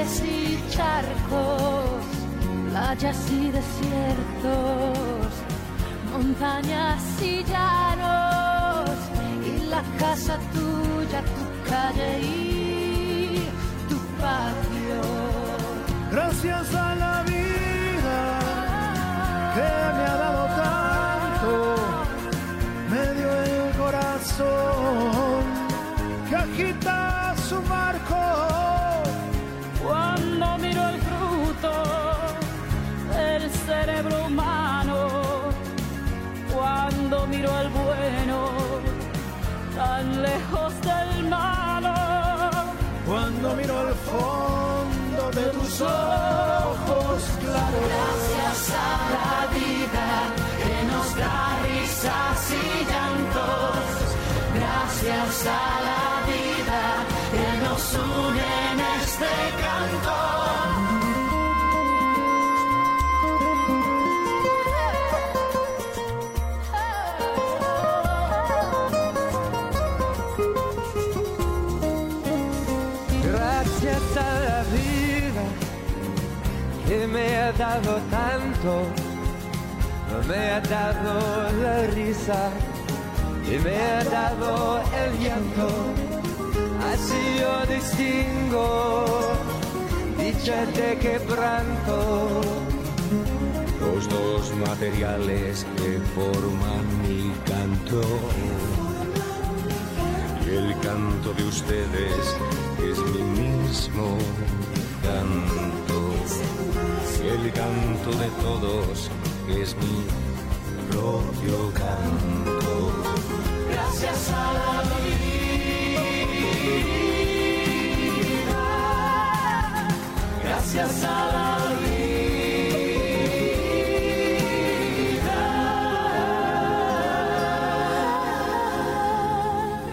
y charcos, playas y desiertos, montañas y llanos, y la casa tuya, tu calle y tu patio. Gracias a la vida que me ha dado tanto, me dio el corazón que agita su marco ojos claros. Gracias a la vida que nos da risas y llantos. Gracias a la vida que nos une en este canto. Dado tanto, me ha dado la risa y me ha dado el llanto. Así yo distingo dicha de quebranto. Los dos materiales que forman mi canto. Y el canto de ustedes es mi mismo canto. El canto de todos es mi propio canto. Gracias a la vida. Gracias a la vida.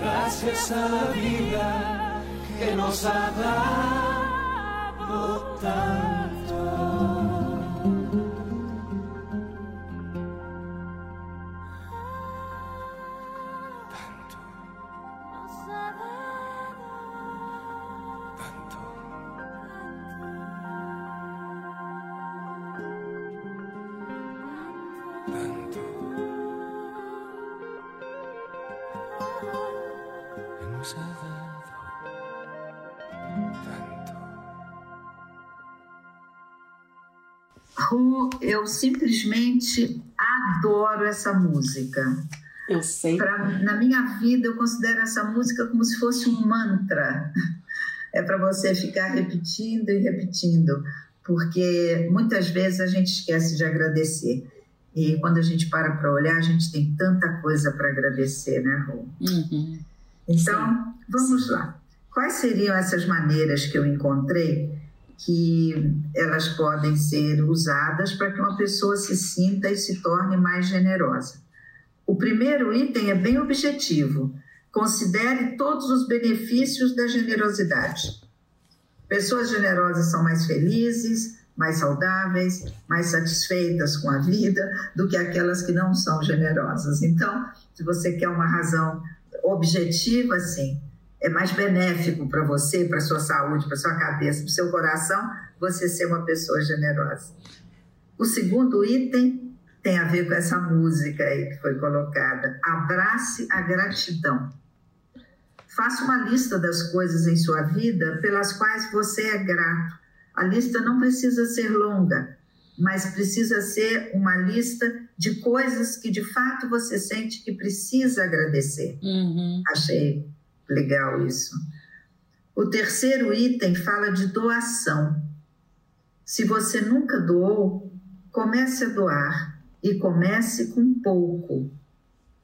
Gracias a la vida que nos ha dado eu simplesmente adoro essa música. Eu sei. Pra, na minha vida, eu considero essa música como se fosse um mantra. É para você ficar repetindo e repetindo, porque muitas vezes a gente esquece de agradecer. E quando a gente para para olhar, a gente tem tanta coisa para agradecer, né, Ru? Uhum. Então, vamos lá. Quais seriam essas maneiras que eu encontrei que elas podem ser usadas para que uma pessoa se sinta e se torne mais generosa? O primeiro item é bem objetivo. Considere todos os benefícios da generosidade. Pessoas generosas são mais felizes, mais saudáveis, mais satisfeitas com a vida do que aquelas que não são generosas. Então, se você quer uma razão objetiva, assim, é mais benéfico para você, para sua saúde, para sua cabeça, para seu coração, você ser uma pessoa generosa. O segundo item tem a ver com essa música aí que foi colocada. Abrace a gratidão. Faça uma lista das coisas em sua vida pelas quais você é grato. A lista não precisa ser longa, mas precisa ser uma lista de coisas que de fato você sente que precisa agradecer. Uhum. Achei legal isso. O terceiro item fala de doação. Se você nunca doou, comece a doar e comece com pouco.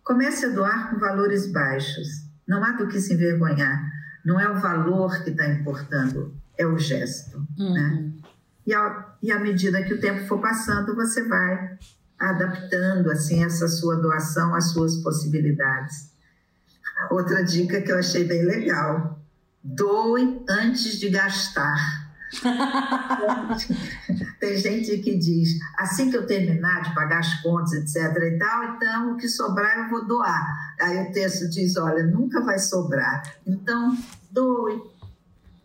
Comece a doar com valores baixos. Não há do que se envergonhar. Não é o valor que está importando, é o gesto. Uhum. Né? E, a, e à medida que o tempo for passando, você vai adaptando assim essa sua doação às suas possibilidades. Outra dica que eu achei bem legal: doe antes de gastar. Tem gente que diz, assim que eu terminar de pagar as contas, etc. e tal, então o que sobrar eu vou doar. Aí o texto diz, olha, nunca vai sobrar. Então, doe.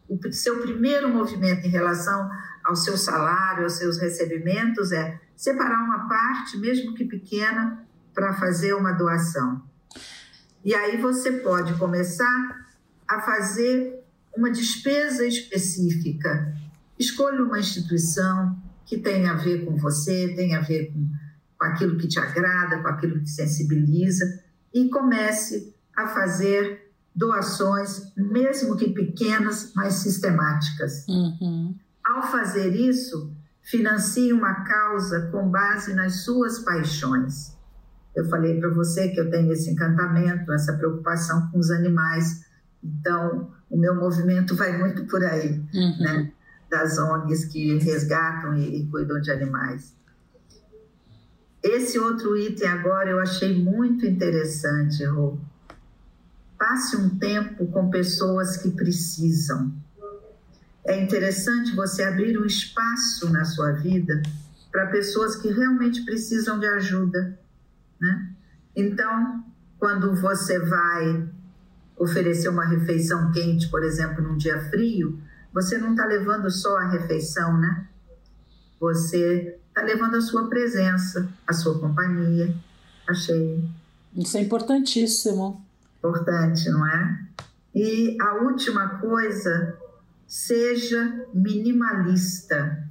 O seu primeiro movimento em relação ao seu salário, aos seus recebimentos é separar uma parte, mesmo que pequena, para fazer uma doação. E aí você pode começar a fazer uma despesa específica. Escolha uma instituição que tenha a ver com você, tenha a ver com, com aquilo que te agrada, com aquilo que sensibiliza, e comece a fazer doações, mesmo que pequenas, mas sistemáticas. Uhum. Ao fazer isso, financie uma causa com base nas suas paixões. Eu falei para você que eu tenho esse encantamento, essa preocupação com os animais. Então, o meu movimento vai muito por aí, Uhum. né? Das ONGs que resgatam e, e cuidam de animais. Esse outro item agora eu achei muito interessante, Rô. Passe um tempo com pessoas que precisam. É interessante você abrir um espaço na sua vida para pessoas que realmente precisam de ajuda, né? Então, quando você vai oferecer uma refeição quente, por exemplo, num dia frio, você não está levando só a refeição, né? você está levando a sua presença, a sua companhia. Achei. Isso é importantíssimo. Importante, não é? E a última coisa, seja minimalista.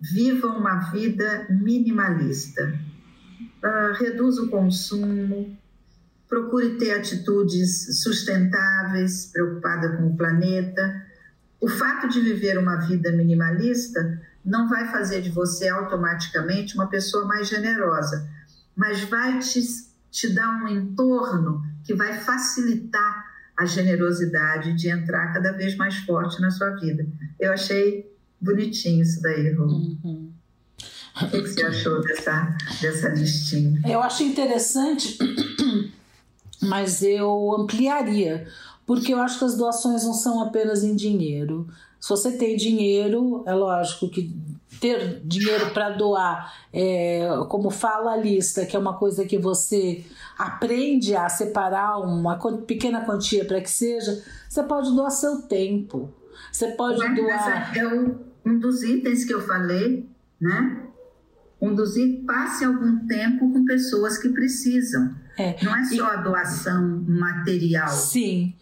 Viva uma vida minimalista. Uh, reduza o consumo, procure ter atitudes sustentáveis, preocupada com o planeta. O fato de viver uma vida minimalista não vai fazer de você automaticamente uma pessoa mais generosa, mas vai te, te dar um entorno que vai facilitar a generosidade de entrar cada vez mais forte na sua vida. Eu achei bonitinho isso daí, Rô. Uhum. O que você achou dessa, dessa listinha? Eu acho interessante, mas eu ampliaria, porque eu acho que as doações não são apenas em dinheiro. Se você tem dinheiro, é lógico que ter dinheiro para doar, é, como fala a lista, que é uma coisa que você aprende a separar uma pequena quantia para que seja, você pode doar seu tempo. Você pode Mas doar. É um dos itens que eu falei, né? Itens, passe algum tempo com pessoas que precisam. É. Não é só a doação material. Sim.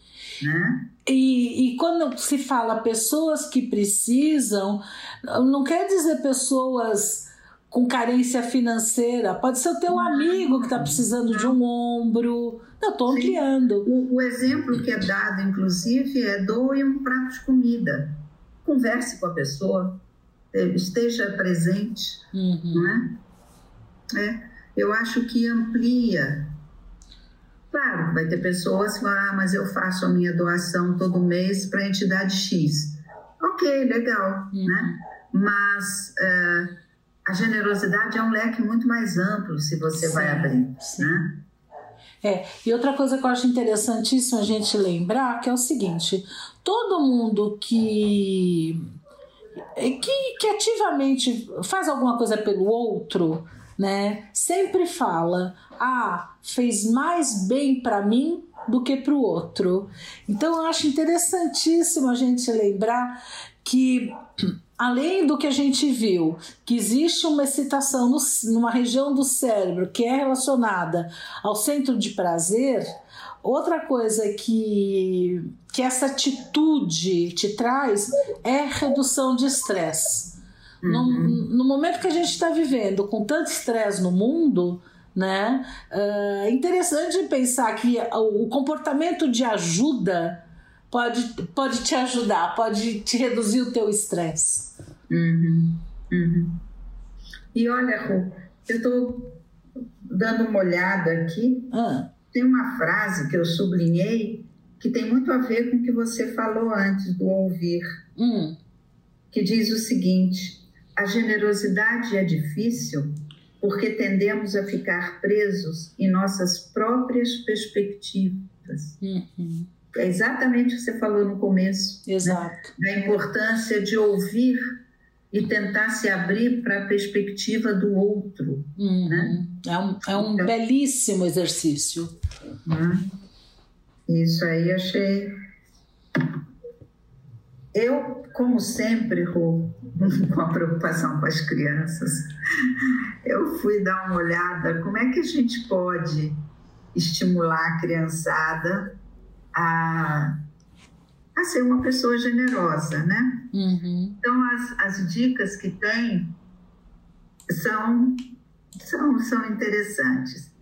Né? E, e quando se fala pessoas que precisam, não quer dizer pessoas com carência financeira, pode ser o teu amigo que está precisando de um ombro. Eu estou ampliando. O, o, exemplo que é dado, inclusive, é doe um prato de comida. Converse com a pessoa, esteja presente, uhum. não é? é? Eu acho que amplia Claro, vai ter pessoas que falam, ah, mas eu faço a minha doação todo mês para a entidade X. Ok, legal, uhum. né? Mas uh, a generosidade é um leque muito mais amplo se você sim, vai abrir, sim. né? É, e outra coisa que eu acho interessantíssimo a gente lembrar que é o seguinte: todo mundo que que, que ativamente faz alguma coisa pelo outro, né? Sempre fala: "Ah, fez mais bem para mim do que para o outro". Então eu acho interessantíssimo a gente lembrar que além do que a gente viu, que existe uma excitação no, numa região do cérebro que é relacionada ao centro de prazer, outra coisa que, que essa atitude te traz é redução de estresse. No, uhum. no momento que a gente está vivendo com tanto estresse no mundo, né? É interessante pensar que o comportamento de ajuda pode, pode te ajudar, pode te reduzir o teu estresse. Uhum. Uhum. E olha, Ru, eu estou dando uma olhada aqui. Ah. Tem uma frase que eu sublinhei que tem muito a ver com o que você falou antes do ouvir. Hum. Que diz o seguinte: a generosidade é difícil porque tendemos a ficar presos em nossas próprias perspectivas. Uhum. É exatamente o que você falou no começo. Né? Exato. Né? Da importância de ouvir e tentar se abrir para a perspectiva do outro. Uhum. Né? É um, é um então, belíssimo exercício. Né? Isso aí achei eu, como sempre, Rô, com a preocupação com as crianças, eu fui dar uma olhada como é que a gente pode estimular a criançada a, a ser uma pessoa generosa, né? Uhum. Então, as, as dicas que tem são, são, são interessantes.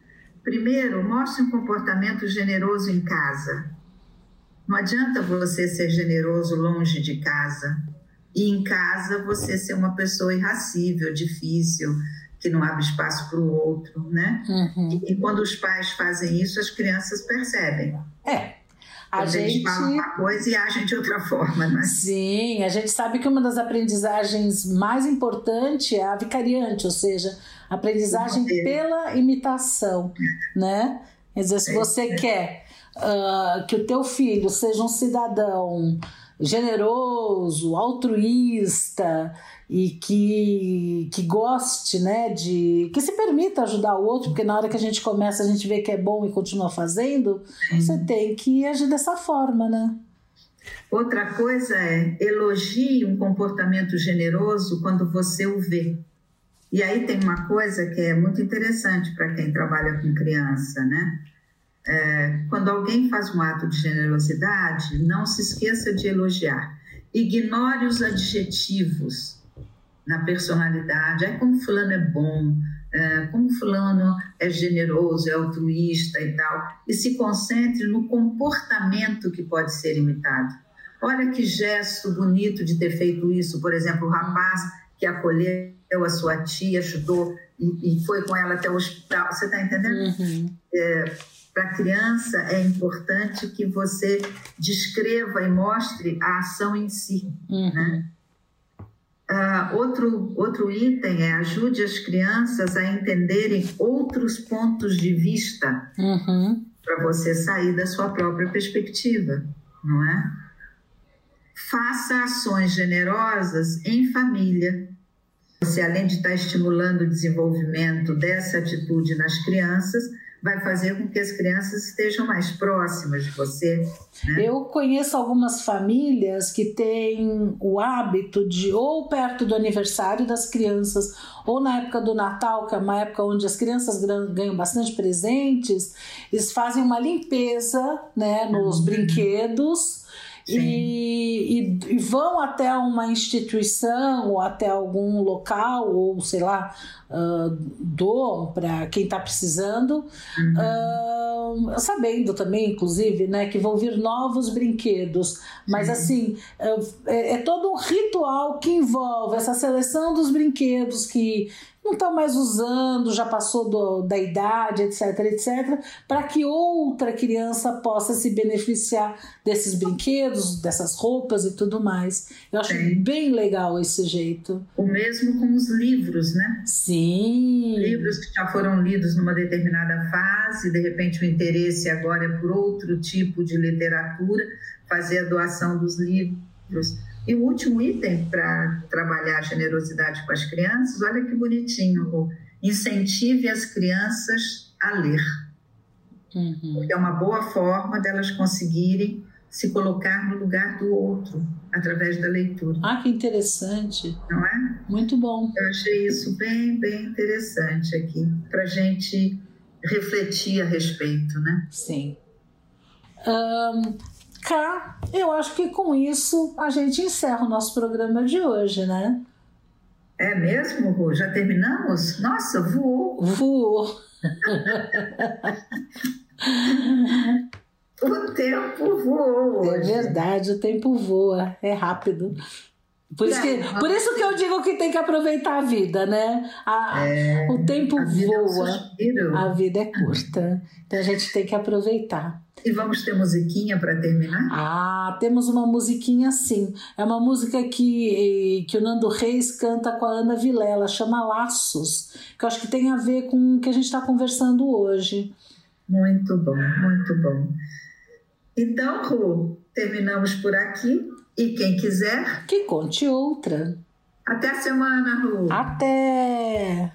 Primeiro, mostre um comportamento generoso em casa. Não adianta você ser generoso longe de casa e em casa você ser uma pessoa irracível, difícil, que não abre espaço para o outro, né? Uhum. E, e, quando os pais fazem isso, as crianças percebem. É. A gente falam uma coisa e agem de outra forma, né? Sim, a gente sabe que uma das aprendizagens mais importantes é a vicariante, ou seja, a aprendizagem pela imitação, né? Quer dizer, se você quer uh, que o teu filho seja um cidadão generoso, altruísta e que, que goste, né, de que se permita ajudar o outro, porque na hora que a gente começa a gente vê que é bom e continua fazendo, você tem que agir dessa forma, né? Outra coisa é elogie um comportamento generoso quando você o vê. E aí tem uma coisa que é muito interessante para quem trabalha com criança, né? É, quando alguém faz um ato de generosidade, não se esqueça de elogiar. Ignore os adjetivos na personalidade. É como fulano é bom, é, como fulano é generoso, é altruísta e tal. E se concentre no comportamento que pode ser imitado. Olha que gesto bonito de ter feito isso. Por exemplo, o rapaz que acolheu a sua tia, ajudou e, e foi com ela até o hospital. Você está entendendo? Uhum. É, Para a criança é importante que você descreva e mostre a ação em si. Uhum. Né? Uh, outro, outro item é ajude as crianças a entenderem outros pontos de vista Uhum. para você sair da sua própria perspectiva, não é? Faça ações generosas em família. Você, além de estar estimulando o desenvolvimento dessa atitude nas crianças, vai fazer com que as crianças estejam mais próximas de você. Né? Eu conheço algumas famílias que têm o hábito de, ou perto do aniversário das crianças, ou na época do Natal, que é uma época onde as crianças ganham bastante presentes, eles fazem uma limpeza né, nos brinquedos. E, e- e vão até uma instituição ou até algum local, ou sei lá, ah, doam para quem está precisando, ah, sabendo também, inclusive, né, que vão vir novos brinquedos. Mas assim, é, é todo um ritual que envolve essa seleção dos brinquedos que não estão mais usando, já passou do- da idade, etc, etc, para que outra criança possa se beneficiar desses brinquedos, dessas roupas e tudo mais. Eu acho bem legal esse jeito. O mesmo com os livros, né? Sim. livros que já foram lidos numa determinada fase, de repente o interesse agora é por outro tipo de literatura, fazer a doação dos livros. E o último item para trabalhar a generosidade com as crianças, olha que bonitinho, incentive as crianças a ler, Uhum. porque é uma boa forma delas conseguirem se colocar no lugar do outro através da leitura, Ah, que interessante. não é? Muito bom. Eu achei isso bem, bem interessante aqui, para a gente refletir a respeito, né? Sim. Ahn, Cá, eu acho que com isso a gente encerra o nosso programa de hoje, né? É mesmo, Rô? Já terminamos? Nossa, voou. Voou. O tempo voou É hoje. verdade, o tempo voa, é rápido. Por isso, que, por isso que eu digo que tem que aproveitar a vida, né? A- o tempo A vida é um voa, a vida é curta. Então a gente tem que aproveitar. E vamos ter musiquinha para terminar? Ah, temos uma musiquinha assim. É uma música que, que o Nando Reis canta com a Ana Vilela, chama Laços, que eu acho que tem a ver com o que a gente está conversando hoje. Muito bom, muito bom. Então, Rô, terminamos por aqui. E quem quiser, Que conte outra. até a semana, Rô. Até!